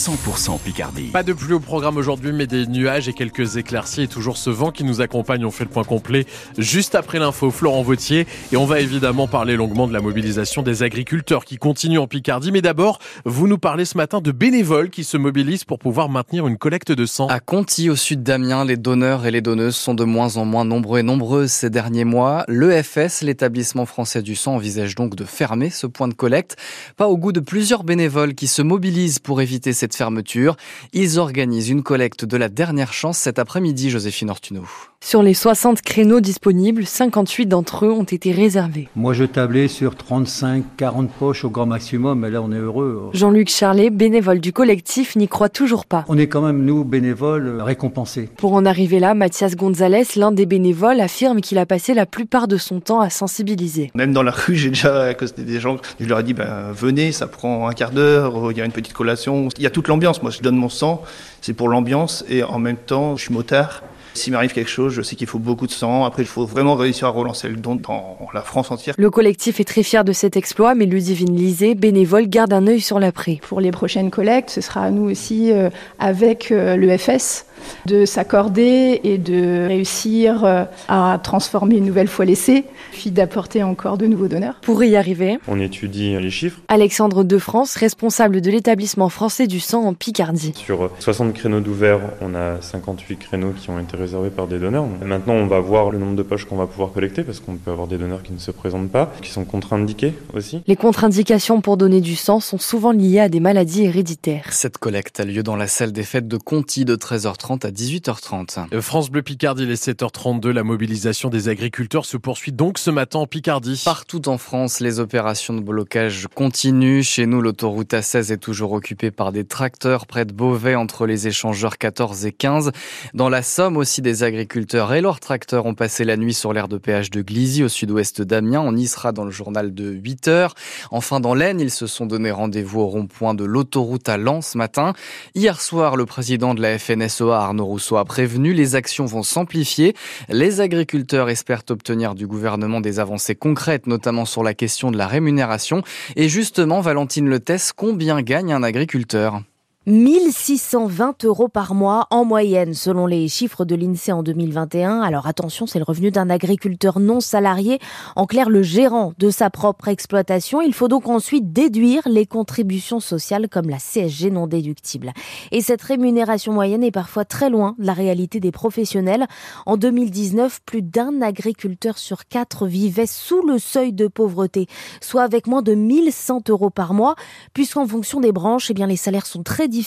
100% Picardie. Pas de pluie au programme aujourd'hui, mais des nuages et quelques éclaircies et toujours ce vent qui nous accompagne. On fait le point complet juste après l'info. Florent Vautier et on va évidemment parler longuement de la mobilisation des agriculteurs qui continue en Picardie. Mais d'abord, vous nous parlez ce matin de bénévoles qui se mobilisent pour pouvoir maintenir une collecte de sang. À Conti, au sud d'Amiens, les donneurs et les donneuses sont de moins en moins nombreux et nombreuses ces derniers mois. L'EFS, l'établissement français du sang, envisage donc de fermer ce point de collecte. Pas au goût de plusieurs bénévoles qui se mobilisent pour éviter cette fermeture. Ils organisent une collecte de la dernière chance cet après-midi, Joséphine Ortuno. Sur les 60 créneaux disponibles, 58 d'entre eux ont été réservés. Moi, je tablais sur 35-40 poches au grand maximum, mais là, on est heureux. Jean-Luc Charlet, bénévole du collectif, n'y croit toujours pas. On est quand même, nous, bénévoles, récompensés. Pour en arriver là, Mathias Gonzalez, l'un des bénévoles, affirme qu'il a passé la plupart de son temps à sensibiliser. Même dans la rue, j'ai déjà accosté des gens, je leur ai dit, ben, venez, ça prend un quart d'heure, il y a une petite collation. Il y a toute l'ambiance. Moi, je donne mon sang, c'est pour l'ambiance, et en même temps, je suis motard. S'il m'arrive quelque chose, je sais qu'il faut beaucoup de sang. Après, il faut vraiment réussir à relancer le don dans la France entière. Le collectif est très fier de cet exploit, mais Ludivine Lisée, bénévole, garde un œil sur l'après. Pour les prochaines collectes, ce sera à nous aussi, euh, avec euh, l'EFS, de s'accorder et de réussir euh, à transformer une nouvelle fois l'essai, puis d'apporter encore de nouveaux donneurs. Pour y arriver, on étudie les chiffres. Alexandre De France, responsable de l'établissement français du sang en Picardie. Sur 60 créneaux d'ouverts, on a 58 créneaux qui ont été réservés par des donneurs. Maintenant, on va voir le nombre de poches qu'on va pouvoir collecter parce qu'on peut avoir des donneurs qui ne se présentent pas, qui sont contre-indiqués aussi. Les contre-indications pour donner du sang sont souvent liées à des maladies héréditaires. Cette collecte a lieu dans la salle des fêtes de Conti de 13h30 à 18h30. Euh, France Bleu Picardie, les 7h32, la mobilisation des agriculteurs se poursuit donc ce matin en Picardie. Partout en France, les opérations de blocage continuent. Chez nous, l'autoroute A16 est toujours occupée par des tracteurs près de Beauvais entre les échangeurs 14 et 15. Dans la Somme aussi, des agriculteurs et leurs tracteurs ont passé la nuit sur l'aire de péage de Glizy au sud-ouest d'Amiens. On y sera dans le journal de 8 h Enfin, dans l'Aisne, ils se sont donné rendez-vous au rond-point de l'autoroute à Lens ce matin. Hier soir, le président de la FNSEA, Arnaud Rousseau, a prévenu les actions vont s'amplifier. Les agriculteurs espèrent obtenir du gouvernement des avancées concrètes, notamment sur la question de la rémunération. Et justement, Valentine Letesse, combien gagne un agriculteur? 1620 euros par mois en moyenne, selon les chiffres de l'INSEE en 2021. Alors attention, c'est le revenu d'un agriculteur non salarié, en clair le gérant de sa propre exploitation. Il faut donc ensuite déduire les contributions sociales comme la CSG non déductible. Et cette rémunération moyenne est parfois très loin de la réalité des professionnels. En 2019, plus d'un agriculteur sur quatre vivait sous le seuil de pauvreté, soit avec moins de 1100 euros par mois, puisqu'en fonction des branches, eh bien, les salaires sont très différents.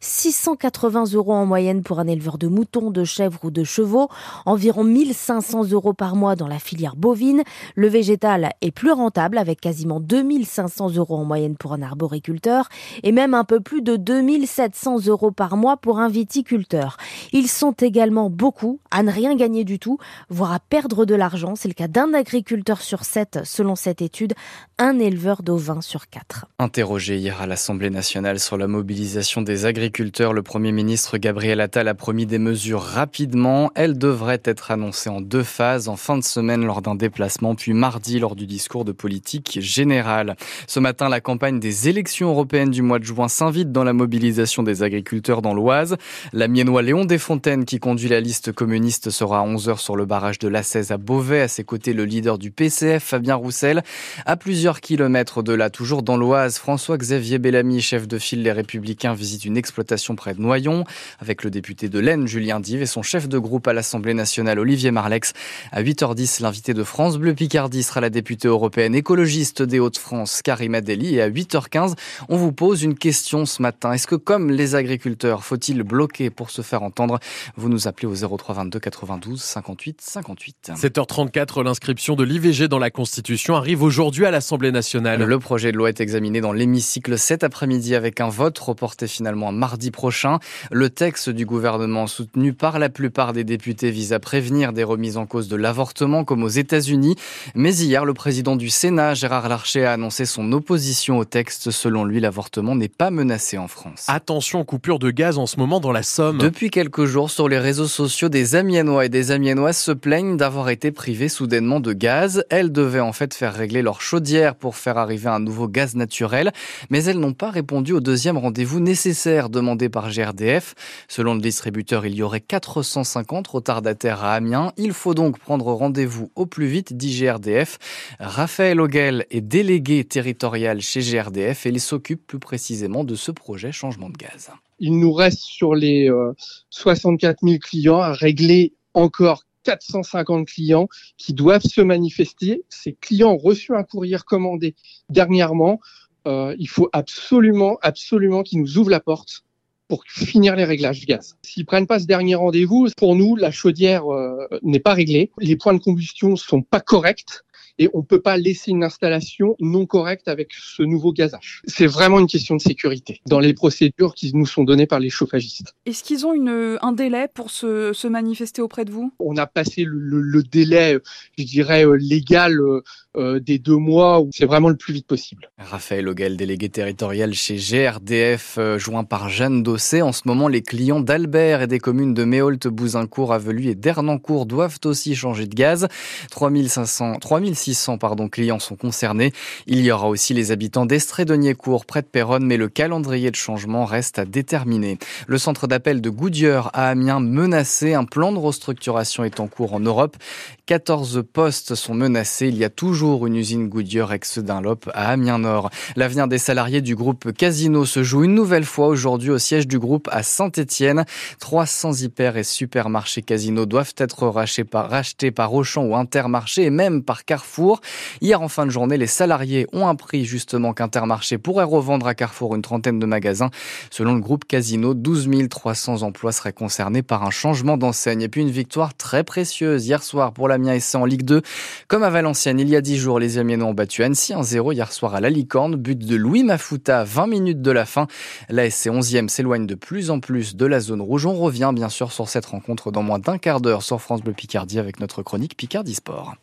680 euros en moyenne pour un éleveur de moutons, de chèvres ou de chevaux, environ 1500 euros par mois dans la filière bovine. Le végétal est plus rentable avec quasiment 2500 euros en moyenne pour un arboriculteur et même un peu plus de 2700 euros par mois pour un viticulteur. Ils sont également beaucoup à ne rien gagner du tout, voire à perdre de l'argent. C'est le cas d'un agriculteur sur sept selon cette étude, un éleveur d'ovins sur quatre. Interrogé hier à l'Assemblée nationale sur la mobilisation des agriculteurs, le Premier ministre Gabriel Attal a promis des mesures rapidement. Elles devraient être annoncées en deux phases, en fin de semaine lors d'un déplacement, puis mardi lors du discours de politique générale. Ce matin, la campagne des élections européennes du mois de juin s'invite dans la mobilisation des agriculteurs dans l'Oise. La miennois Léon Desfontaines, qui conduit la liste communiste, sera à 11h sur le barrage de la 16 à Beauvais. À ses côtés, le leader du PCF, Fabien Roussel. À plusieurs kilomètres de là, toujours dans l'Oise, François-Xavier Bellamy, chef de file Les Républicains, visite une exploitation près de Noyon avec le député de l'Aisne, Julien Dive, et son chef de groupe à l'Assemblée nationale, Olivier Marlex. À 8h10, l'invité de France Bleu Picardie sera la députée européenne écologiste des Hauts-de-France, Karima Deli. Et à 8h15, on vous pose une question ce matin. Est-ce que, comme les agriculteurs, faut-il bloquer pour se faire entendre? Vous nous appelez au 03 22 92 58 58. 7h34, l'inscription de l'IVG dans la Constitution arrive aujourd'hui à l'Assemblée nationale. Le projet de loi est examiné dans l'hémicycle cet après-midi avec un vote reporté finalement mardi prochain. Le texte du gouvernement soutenu par la plupart des députés vise à prévenir des remises en cause de l'avortement comme aux États-Unis. Mais hier, le président du Sénat, Gérard Larcher, a annoncé son opposition au texte. Selon lui, l'avortement n'est pas menacé en France. Attention, coupure de gaz en ce moment dans la Somme. Depuis quelques jours, sur les réseaux sociaux, des Amiénois et des Amiénoises se plaignent d'avoir été privés soudainement de gaz. Elles devaient en fait faire régler leur chaudière pour faire arriver un nouveau gaz naturel, mais elles n'ont pas répondu au deuxième rendez-vous rendez-vous nécessaires demandés par GRDF. Selon le distributeur, il y aurait 450 retardataires à Amiens. Il faut donc prendre rendez-vous au plus vite, dit GRDF. Raphaël Ogel est délégué territorial chez GRDF et il s'occupe plus précisément de ce projet changement de gaz. Il nous reste sur les 64 000 clients à régler encore 450 clients qui doivent se manifester. Ces clients ont reçu un courrier recommandé dernièrement. Euh, il faut absolument, absolument qu'ils nous ouvrent la porte pour finir les réglages gaz. S'ils prennent pas ce dernier rendez-vous, pour nous, la chaudière euh, n'est pas réglée. Les points de combustion sont pas corrects et on peut pas laisser une installation non correcte avec ce nouveau gazage. C'est vraiment une question de sécurité dans les procédures qui nous sont données par les chauffagistes. Est-ce qu'ils ont une, un délai pour se, se, manifester auprès de vous? On a passé le, le, le, délai, je dirais, euh, légal euh, des deux mois, où c'est vraiment le plus vite possible. Raphaël Ogel, délégué territorial chez GRDF, euh, joint par Jeanne Dossé. En ce moment, les clients d'Albert et des communes de Méholt, Bouzincourt, Avelu et Dernancourt doivent aussi changer de gaz. 3500, 3600 600 pardon, clients sont concernés. Il y aura aussi les habitants d'Estrée-Denier-Court, près de Péronne, mais le calendrier de changement reste à déterminer. Le centre d'appel de Goodyear à Amiens menacé. Un plan de restructuration est en cours en Europe. 14 postes sont menacés. Il y a toujours une usine Goodyear ex-Dunlop à Amiens-Nord. L'avenir des salariés du groupe Casino se joue une nouvelle fois aujourd'hui au siège du groupe à Saint-Étienne. 300 hyper et supermarchés Casino doivent être rachetés par, Auchan ou Intermarché et même par Carrefour Hier, en fin de journée, les salariés ont appris justement qu'Intermarché pourrait revendre à Carrefour une trentaine de magasins. Selon le groupe Casino, 12 300 emplois seraient concernés par un changement d'enseigne. Et puis une victoire très précieuse hier soir pour l'Amiens SC en Ligue 2. Comme à Valenciennes, il y a 10 les Amiens ont battu Annecy 1-0 hier soir à la Licorne. But de Louis Mafuta, 20 minutes de la fin. La SC 11e s'éloigne de plus en plus de la zone rouge. On revient bien sûr sur cette rencontre dans moins d'un quart d'heure sur France Bleu Picardie avec notre chronique Picardie Sport.